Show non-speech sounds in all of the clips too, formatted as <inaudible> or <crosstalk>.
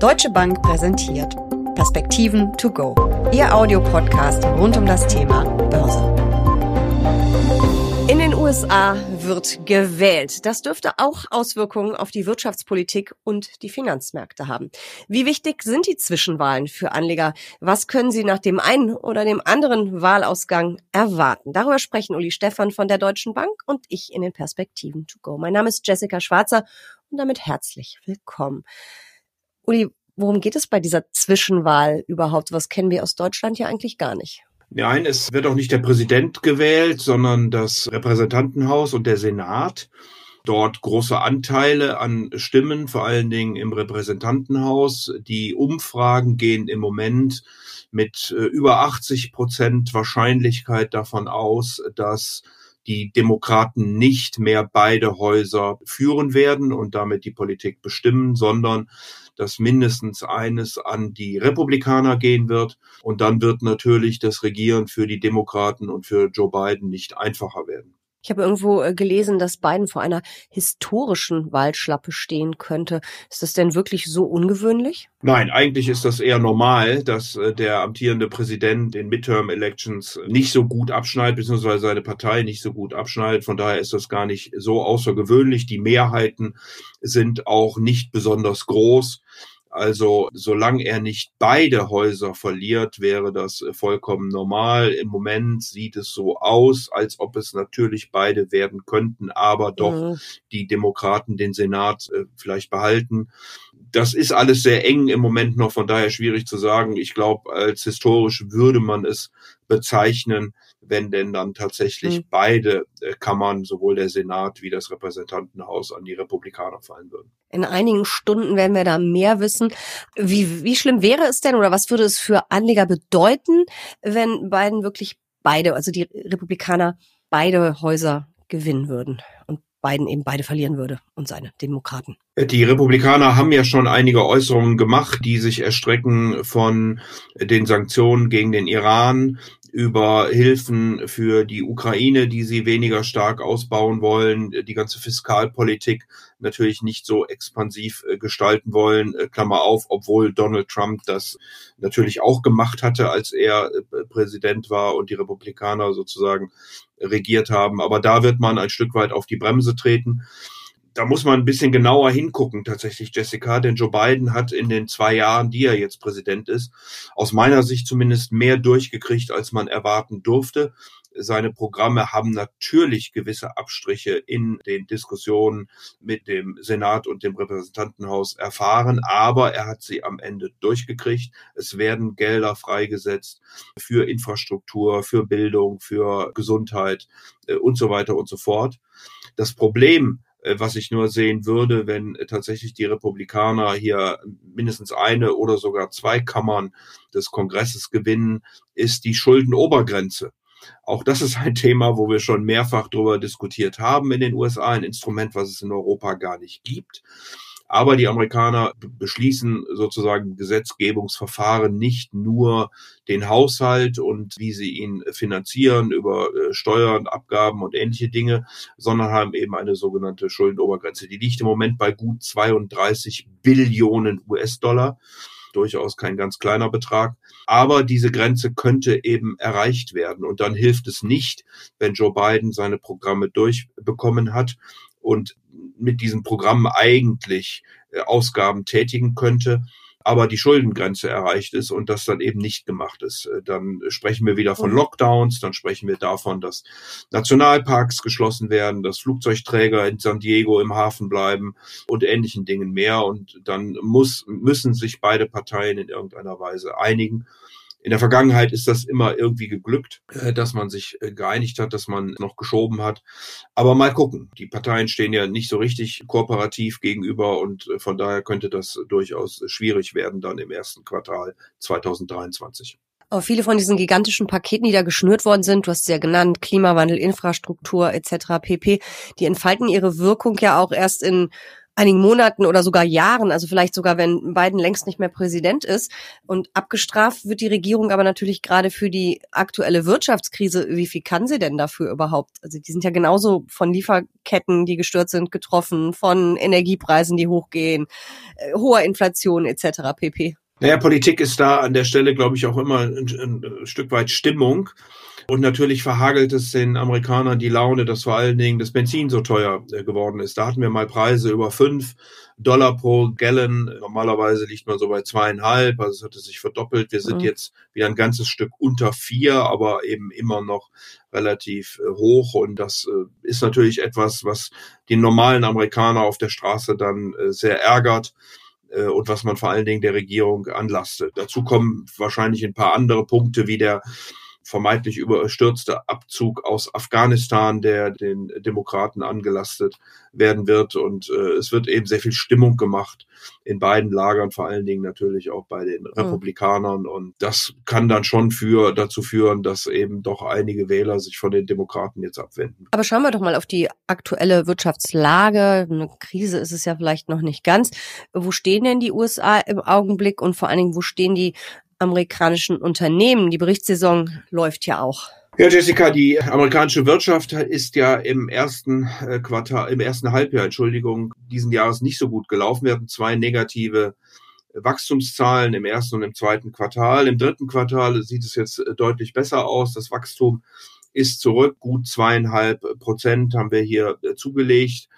Deutsche Bank präsentiert Perspektiven to go. Ihr Audiopodcast rund um das Thema Börse. In den USA wird gewählt. Das dürfte auch Auswirkungen auf die Wirtschaftspolitik und die Finanzmärkte haben. Wie wichtig sind die Zwischenwahlen für Anleger? Was können sie nach dem einen oder dem anderen Wahlausgang erwarten? Darüber sprechen Uli Stephan von der Deutschen Bank und ich in den Perspektiven to go. Mein Name ist Jessica Schwarzer und damit herzlich willkommen. Uli, worum geht es bei dieser Zwischenwahl überhaupt? Was kennen wir aus Deutschland ja eigentlich gar nicht. Nein, es wird auch nicht der Präsident gewählt, sondern das Repräsentantenhaus und der Senat. Dort große Anteile an Stimmen, vor allen Dingen im Repräsentantenhaus. Die Umfragen gehen im Moment mit äh, über 80 Prozent Wahrscheinlichkeit davon aus, dass die Demokraten nicht mehr beide Häuser führen werden und damit die Politik bestimmen, sondern dass mindestens eines an die Republikaner gehen wird. Und dann wird natürlich das Regieren für die Demokraten und für Joe Biden nicht einfacher werden. Ich habe irgendwo äh, gelesen, dass Biden vor einer historischen Wahlschlappe stehen könnte. Ist das denn wirklich so ungewöhnlich? Nein, eigentlich ist das eher normal, dass äh, der amtierende Präsident in Midterm-Elections nicht so gut abschneidet, beziehungsweise seine Partei nicht so gut abschneidet. Von daher ist das gar nicht so außergewöhnlich. Die Mehrheiten sind auch nicht besonders groß. Also solange er nicht beide Häuser verliert, wäre das äh, vollkommen normal. Im Moment sieht es so aus, als ob es natürlich beide werden könnten, aber doch mhm. die Demokraten den Senat äh, vielleicht behalten. Das ist alles sehr eng im Moment noch, von daher schwierig zu sagen. Ich glaube, als historisch würde man es bezeichnen, wenn denn dann tatsächlich mhm. beide äh, Kammern, sowohl der Senat wie das Repräsentantenhaus, an die Republikaner fallen würden. In einigen Stunden werden wir da mehr wissen. Wie, wie schlimm wäre es denn oder was würde es für Anleger bedeuten, wenn Biden wirklich beide, also die Republikaner, beide Häuser gewinnen würden und Biden eben beide verlieren würde und seine Demokraten. Die Republikaner haben ja schon einige Äußerungen gemacht, die sich erstrecken von den Sanktionen gegen den Iran über Hilfen für die Ukraine, die sie weniger stark ausbauen wollen, die ganze Fiskalpolitik natürlich nicht so expansiv äh, gestalten wollen, äh, Klammer auf, obwohl Donald Trump das natürlich auch gemacht hatte, als er äh, Präsident war und die Republikaner sozusagen regiert haben. Aber da wird man ein Stück weit auf die Bremse treten da muss man ein bisschen genauer hingucken, tatsächlich, Jessica, denn Joe Biden hat in den zwei Jahren, die er jetzt Präsident ist, aus meiner Sicht zumindest mehr durchgekriegt, als man erwarten durfte. Seine Programme haben natürlich gewisse Abstriche in den Diskussionen mit dem Senat und dem Repräsentantenhaus erfahren, aber er hat sie am Ende durchgekriegt. Es werden Gelder freigesetzt für Infrastruktur, für Bildung, für Gesundheit äh, und so weiter und so fort. Das Problem was ich nur sehen würde, wenn tatsächlich die Republikaner hier mindestens eine oder sogar zwei Kammern des Kongresses gewinnen, ist die Schuldenobergrenze. Auch das ist ein <laughs> Thema, wo wir schon mehrfach darüber diskutiert haben in den USA, ein Instrument, was es in Europa gar nicht gibt. Aber die Amerikaner beschließen sozusagen Gesetzgebungsverfahren nicht nur den Haushalt und wie sie ihn finanzieren über äh, Steuern, Abgaben und ähnliche Dinge, sondern haben eben eine sogenannte Schuldenobergrenze. Die liegt im Moment bei gut 32 Billionen US-Dollar durchaus kein ganz kleiner Betrag. Aber diese Grenze könnte eben erreicht werden. Und dann hilft es nicht, wenn Joe Biden seine Programme durchbekommen hat und mit diesem Programm eigentlich äh, Ausgaben tätigen könnte, aber die Schuldengrenze erreicht ist und das dann eben nicht gemacht ist. Äh, dann sprechen wir wieder von mhm. Lockdowns, dann sprechen wir davon, dass Nationalparks geschlossen werden, dass Flugzeugträger in San Diego im Hafen bleiben und ähnlichen Dingen mehr. Und dann muss, müssen sich beide Parteien in irgendeiner Weise einigen. In der Vergangenheit ist das immer irgendwie geglückt, äh, dass man sich äh, geeinigt hat, dass man noch geschoben hat. Aber mal gucken. Die Parteien stehen ja nicht so richtig kooperativ gegenüber und äh, von daher könnte das durchaus schwierig werden dann im ersten Quartal 2023. Aber viele von diesen gigantischen Paketen, die da geschnürt worden sind, du hast es ja genannt, Klimawandel, Infrastruktur etc. pp., die entfalten ihre Wirkung ja auch erst in einigen Monaten oder sogar Jahren, also vielleicht sogar, wenn Biden längst nicht mehr Präsident ist. Und abgestraft wird die Regierung aber natürlich gerade für die aktuelle Wirtschaftskrise. Wie viel kann sie denn dafür überhaupt? Also die sind ja genauso von Lieferketten, die gestört sind, getroffen, von Energiepreisen, die hochgehen, äh, hoher Inflation etc. pp. Naja, Politik ist da an der Stelle, glaube ich, auch immer ein, ein Stück weit Stimmung. Und natürlich verhagelt es den Amerikanern die Laune, dass vor allen Dingen das Benzin so teuer äh, geworden ist. Da hatten wir mal Preise über fünf Dollar pro Gallon. Normalerweise liegt man so bei zweieinhalb, also es hatte sich verdoppelt. Wir sind mhm. jetzt wieder ein ganzes Stück unter vier, aber eben immer noch relativ äh, hoch. Und das äh, ist natürlich etwas, was die normalen Amerikaner auf der Straße dann sehr ärgert und was man vor allen Dingen der Regierung anlastet. Dazu kommen wahrscheinlich ein paar andere Punkte wie der vermeintlich überstürzte Abzug aus Afghanistan, der den Demokraten angelastet werden wird. Und äh, es wird eben sehr viel Stimmung gemacht in beiden Lagern, vor allen Dingen natürlich auch bei den Republikanern. Und das kann dann schon für, dazu führen, dass eben doch einige Wähler sich von den Demokraten jetzt abwenden. Aber schauen wir doch mal auf die aktuelle Wirtschaftslage. Eine Krise ist es ja vielleicht noch nicht ganz. Wo stehen denn die USA im Augenblick und vor allen Dingen, wo stehen die amerikanischen Unternehmen. Die Berichtssaison läuft ja auch. Ja, Jessica, die amerikanische Wirtschaft ist ja im ersten äh, Quartal, im ersten Halbjahr, Entschuldigung, diesen Jahres nicht so gut gelaufen. Wir hatten zwei negative Wachstumszahlen im ersten und im zweiten Quartal. Im dritten Quartal sieht es jetzt äh, deutlich besser aus. Das Wachstum ist zurück. Gut zweieinhalb Prozent haben wir hier äh, zugelegt.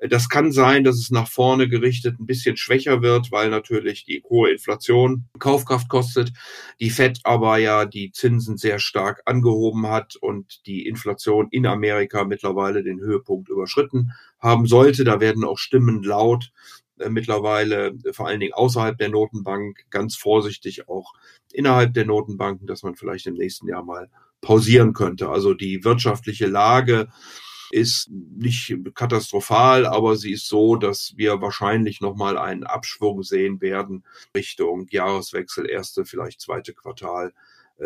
Das kann sein, dass es nach vorne gerichtet ein bisschen schwächer wird, weil natürlich die hohe Inflation Kaufkraft kostet, die Fed aber ja die Zinsen sehr stark angehoben hat und die Inflation in Amerika mittlerweile den Höhepunkt überschritten haben sollte. Da werden auch Stimmen laut, äh, mittlerweile vor allen Dingen außerhalb der Notenbank, ganz vorsichtig auch innerhalb der Notenbanken, dass man vielleicht im nächsten Jahr mal pausieren könnte. Also die wirtschaftliche Lage ist nicht katastrophal, aber sie ist so, dass wir wahrscheinlich nochmal einen Abschwung sehen werden Richtung Jahreswechsel, erste, vielleicht zweite Quartal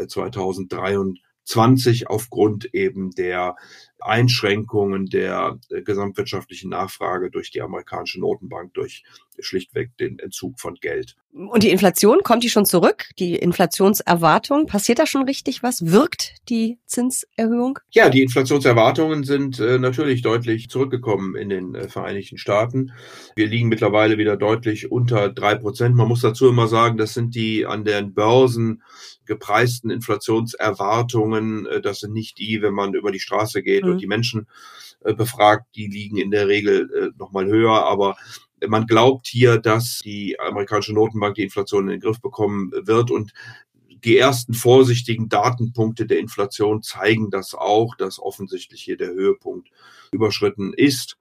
2023 äh, aufgrund eben der Einschränkungen der äh, gesamtwirtschaftlichen Nachfrage durch die amerikanische Notenbank, durch schlichtweg den Entzug von Geld. Und die Inflation, kommt die schon zurück? Die Inflationserwartung, passiert da schon richtig was? Wirkt die Zinserhöhung? Ja, die Inflationserwartungen sind äh, natürlich deutlich zurückgekommen in den äh, Vereinigten Staaten. Wir liegen mittlerweile wieder deutlich unter drei Prozent. Man muss dazu immer sagen, das sind die an den Börsen gepreisten Inflationserwartungen. Das sind nicht die, wenn man über die Straße geht mhm. Und die Menschen äh, befragt, die liegen in der Regel äh, nochmal höher, aber man glaubt hier, dass die amerikanische Notenbank die Inflation in den Griff bekommen wird. Und die ersten vorsichtigen Datenpunkte der Inflation zeigen das auch, dass offensichtlich hier der Höhepunkt überschritten ist.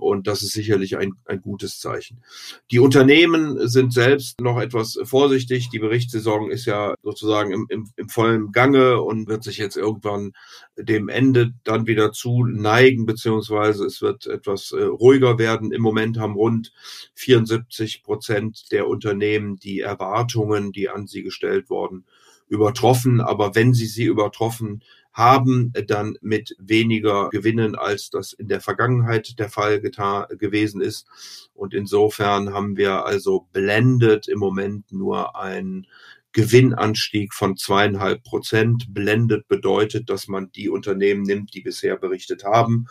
Und das ist sicherlich ein, ein gutes Zeichen. Die Unternehmen sind selbst noch etwas vorsichtig. Die Berichtssaison ist ja sozusagen im, im, im vollen Gange und wird sich jetzt irgendwann dem Ende dann wieder zu neigen, beziehungsweise es wird etwas äh, ruhiger werden. Im Moment haben rund 74 Prozent der Unternehmen die Erwartungen, die an sie gestellt wurden, übertroffen. Aber wenn sie sie übertroffen haben, dann mit weniger Gewinnen, als das in der Vergangenheit der Fall getan, gewesen ist. Und insofern haben wir also blendet im Moment nur ein Gewinnanstieg von zweieinhalb Prozent. Blendet bedeutet, dass man die Unternehmen nimmt, die bisher berichtet haben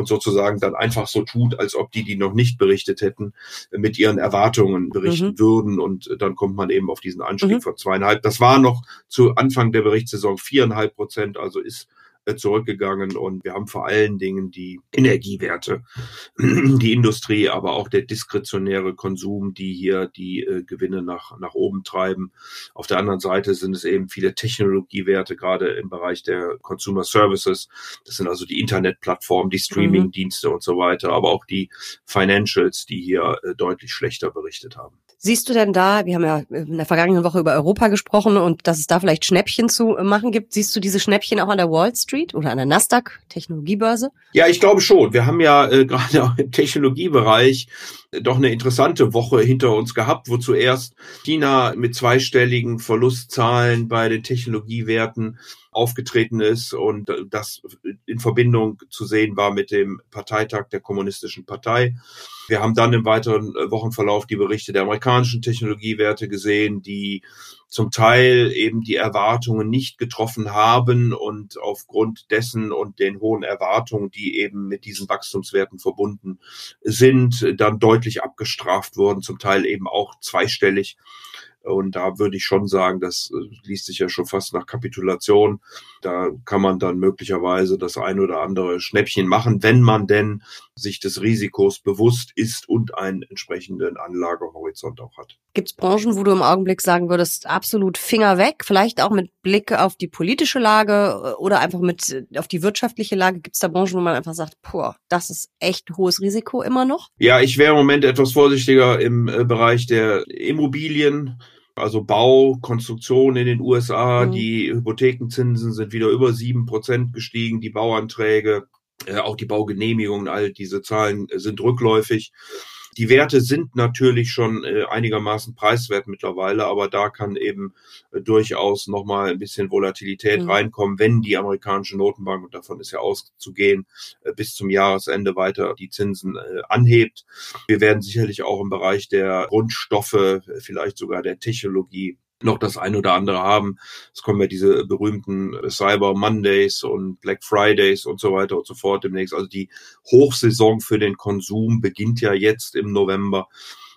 und sozusagen dann einfach so tut, als ob die, die noch nicht berichtet hätten, mit ihren Erwartungen berichten mhm. würden. Und dann kommt man eben auf diesen Anstieg mhm. von zweieinhalb. Das war noch zu Anfang der Berichtssaison viereinhalb Prozent, also ist äh, zurückgegangen und wir haben vor allen Dingen die Energiewerte, <clears throat> die Industrie, aber auch der diskretionäre Konsum, die hier die äh, Gewinne nach, nach oben treiben. Auf der anderen Seite sind es eben viele Technologiewerte, gerade im Bereich der Consumer Services. Das sind also die Internetplattformen, die Streamingdienste mhm. und so weiter, aber auch die Financials, die hier äh, deutlich schlechter berichtet haben. Siehst du denn da, wir haben ja in der vergangenen Woche über Europa gesprochen und dass es da vielleicht Schnäppchen zu machen gibt. Siehst du diese Schnäppchen auch an der Wall Street oder an der Nasdaq, Technologiebörse? Ja, ich glaube schon. Wir haben ja äh, <laughs> gerade auch im Technologiebereich doch eine interessante Woche hinter uns gehabt, wo zuerst China mit zweistelligen Verlustzahlen bei den Technologiewerten aufgetreten ist und das in Verbindung zu sehen war mit dem Parteitag der Kommunistischen Partei. Wir haben dann im weiteren Wochenverlauf die Berichte der amerikanischen Technologiewerte gesehen, die zum Teil eben die Erwartungen nicht getroffen haben und aufgrund dessen und den hohen Erwartungen, die eben mit diesen Wachstumswerten verbunden sind, dann deutlich abgestraft wurden, zum Teil eben auch zweistellig. Und da würde ich schon sagen, das äh, liest sich ja schon fast nach Kapitulation. Da kann man dann möglicherweise das ein oder andere Schnäppchen machen, wenn man denn sich des Risikos bewusst ist und einen entsprechenden Anlagehorizont auch hat. Gibt es Branchen, wo du im Augenblick sagen würdest, absolut Finger weg, vielleicht auch mit Blick auf die politische Lage äh, oder einfach mit äh, auf die wirtschaftliche Lage? Gibt es da Branchen, wo man einfach sagt, boah, das ist echt hohes Risiko immer noch? Ja, ich wäre im Moment etwas vorsichtiger im Bereich der Immobilien also Bau, Konstruktion in den USA, mhm. die Hypothekenzinsen sind wieder über sieben Prozent gestiegen, die Bauanträge, äh, auch die Baugenehmigungen, all diese Zahlen sind rückläufig. Die Werte sind natürlich schon äh, einigermaßen preiswert mittlerweile, aber da kann eben äh, durchaus nochmal ein bisschen Volatilität mhm. reinkommen, wenn die amerikanische Notenbank, und davon ist ja auszugehen, äh, bis zum Jahresende weiter die Zinsen anhebt. Wir werden sicherlich auch im Bereich der Grundstoffe, vielleicht sogar der Technologie noch das ein oder andere haben. Es kommen ja diese berühmten Cyber Mondays und Black Fridays und so weiter und so fort demnächst. Also die Hochsaison für den Konsum beginnt ja jetzt im November.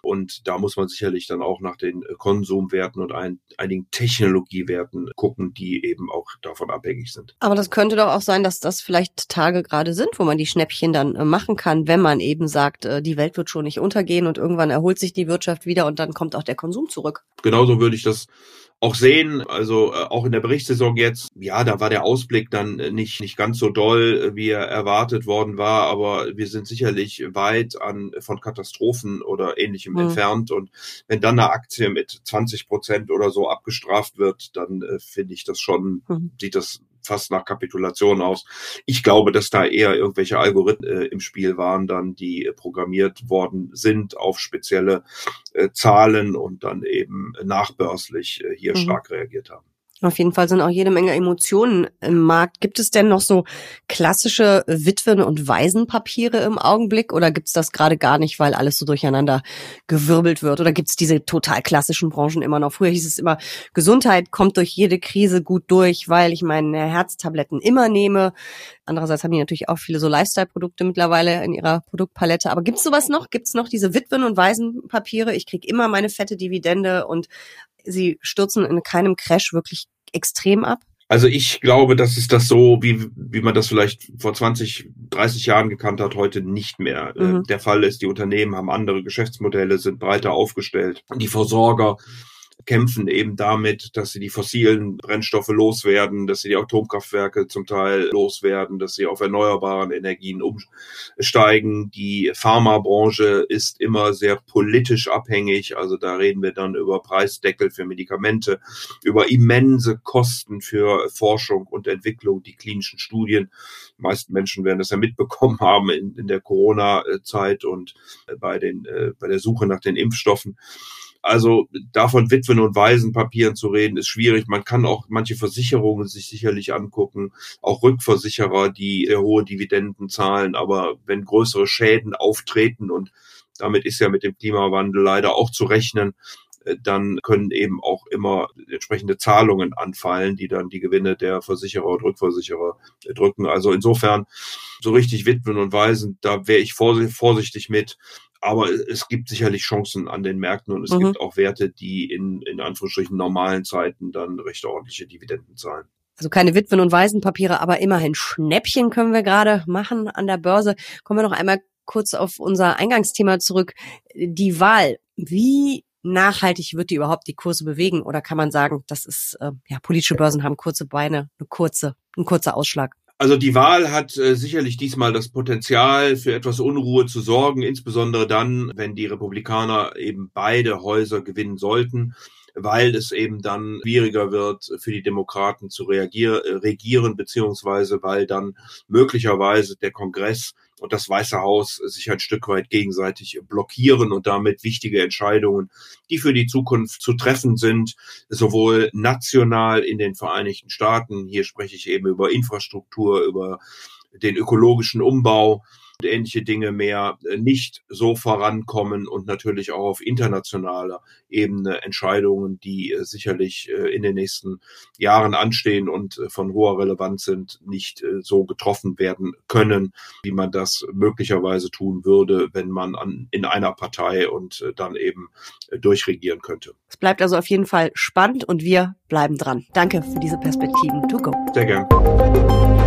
Und da muss man sicherlich dann auch nach den Konsumwerten und ein, einigen Technologiewerten gucken, die eben auch davon abhängig sind. Aber das könnte doch auch sein, dass das vielleicht Tage gerade sind, wo man die Schnäppchen dann äh, machen kann, wenn man eben sagt, äh, die Welt wird schon nicht untergehen und irgendwann erholt sich die Wirtschaft wieder und dann kommt auch der Konsum zurück. Genauso würde ich das auch sehen, also äh, auch in der Berichtssaison jetzt, ja, da war der Ausblick dann nicht, nicht ganz so doll, wie er erwartet worden war, aber wir sind sicherlich weit an von Katastrophen oder ähnlichem mhm. entfernt. Und wenn dann eine Aktie mit 20 Prozent oder so abgestraft wird, dann äh, finde ich das schon, mhm. sieht das fast nach Kapitulation aus. Ich glaube, dass da eher irgendwelche Algorithmen äh, im Spiel waren, dann die äh, programmiert worden sind auf spezielle äh, Zahlen und dann eben nachbörslich äh, hier mhm. stark reagiert haben. Auf jeden Fall sind auch jede Menge Emotionen im Markt. Gibt es denn noch so klassische Witwen- und Waisenpapiere im Augenblick oder gibt's das gerade gar nicht, weil alles so durcheinander gewirbelt wird? Oder gibt's diese total klassischen Branchen immer noch? Früher hieß es immer, Gesundheit kommt durch jede Krise gut durch, weil ich meine Herztabletten immer nehme. Andererseits haben die natürlich auch viele so Lifestyle-Produkte mittlerweile in ihrer Produktpalette. Aber gibt's sowas noch? Gibt's noch diese Witwen- und Waisenpapiere? Ich krieg immer meine fette Dividende und sie stürzen in keinem Crash wirklich extrem ab? Also ich glaube, dass es das so, wie, wie man das vielleicht vor 20, 30 Jahren gekannt hat, heute nicht mehr äh, mhm. der Fall ist. Die Unternehmen haben andere Geschäftsmodelle, sind breiter aufgestellt. Die Versorger kämpfen eben damit, dass sie die fossilen Brennstoffe loswerden, dass sie die Atomkraftwerke zum Teil loswerden, dass sie auf erneuerbaren Energien umsteigen. Die Pharmabranche ist immer sehr politisch abhängig. Also da reden wir dann über Preisdeckel für Medikamente, über immense Kosten für Forschung und Entwicklung, die klinischen Studien. Die meisten Menschen werden das ja mitbekommen haben in, in der Corona-Zeit und bei den, äh, bei der Suche nach den Impfstoffen. Also davon Witwen- und Waisenpapieren zu reden, ist schwierig. Man kann auch manche Versicherungen sich sicherlich angucken, auch Rückversicherer, die sehr hohe Dividenden zahlen. Aber wenn größere Schäden auftreten und damit ist ja mit dem Klimawandel leider auch zu rechnen, äh, dann können eben auch immer entsprechende Zahlungen anfallen, die dann die Gewinne der Versicherer und Rückversicherer drücken. Also insofern so richtig Witwen und Waisen, da wäre ich vorsichtig mit. Aber es gibt sicherlich Chancen an den Märkten und es mhm. gibt auch Werte, die in, in Anführungsstrichen normalen Zeiten dann recht ordentliche Dividenden zahlen. Also keine Witwen- und Waisenpapiere, aber immerhin Schnäppchen können wir gerade machen an der Börse. Kommen wir noch einmal kurz auf unser Eingangsthema zurück. Die Wahl. Wie nachhaltig wird die überhaupt die Kurse bewegen? Oder kann man sagen, das ist, äh, ja, politische Börsen haben kurze Beine, eine kurze, ein kurzer Ausschlag? Also die Wahl hat äh, sicherlich diesmal das Potenzial, für etwas Unruhe zu sorgen, insbesondere dann, wenn die Republikaner eben beide Häuser gewinnen sollten, weil es eben dann schwieriger wird für die Demokraten zu reagieren, äh, regieren, beziehungsweise weil dann möglicherweise der Kongress und das Weiße Haus sich ein Stück weit gegenseitig blockieren und damit wichtige Entscheidungen, die für die Zukunft zu treffen sind, sowohl national in den Vereinigten Staaten, hier spreche ich eben über Infrastruktur, über den ökologischen Umbau, ähnliche Dinge mehr äh, nicht so vorankommen und natürlich auch auf internationaler Ebene Entscheidungen, die äh, sicherlich äh, in den nächsten Jahren anstehen und von hoher Relevanz sind, nicht so getroffen werden können, wie man das möglicherweise tun würde, wenn man an, in einer Partei und dann eben durchregieren könnte. Es bleibt also auf jeden Fall spannend und wir bleiben dran. Danke für diese Perspektiven. To go. Sehr gern.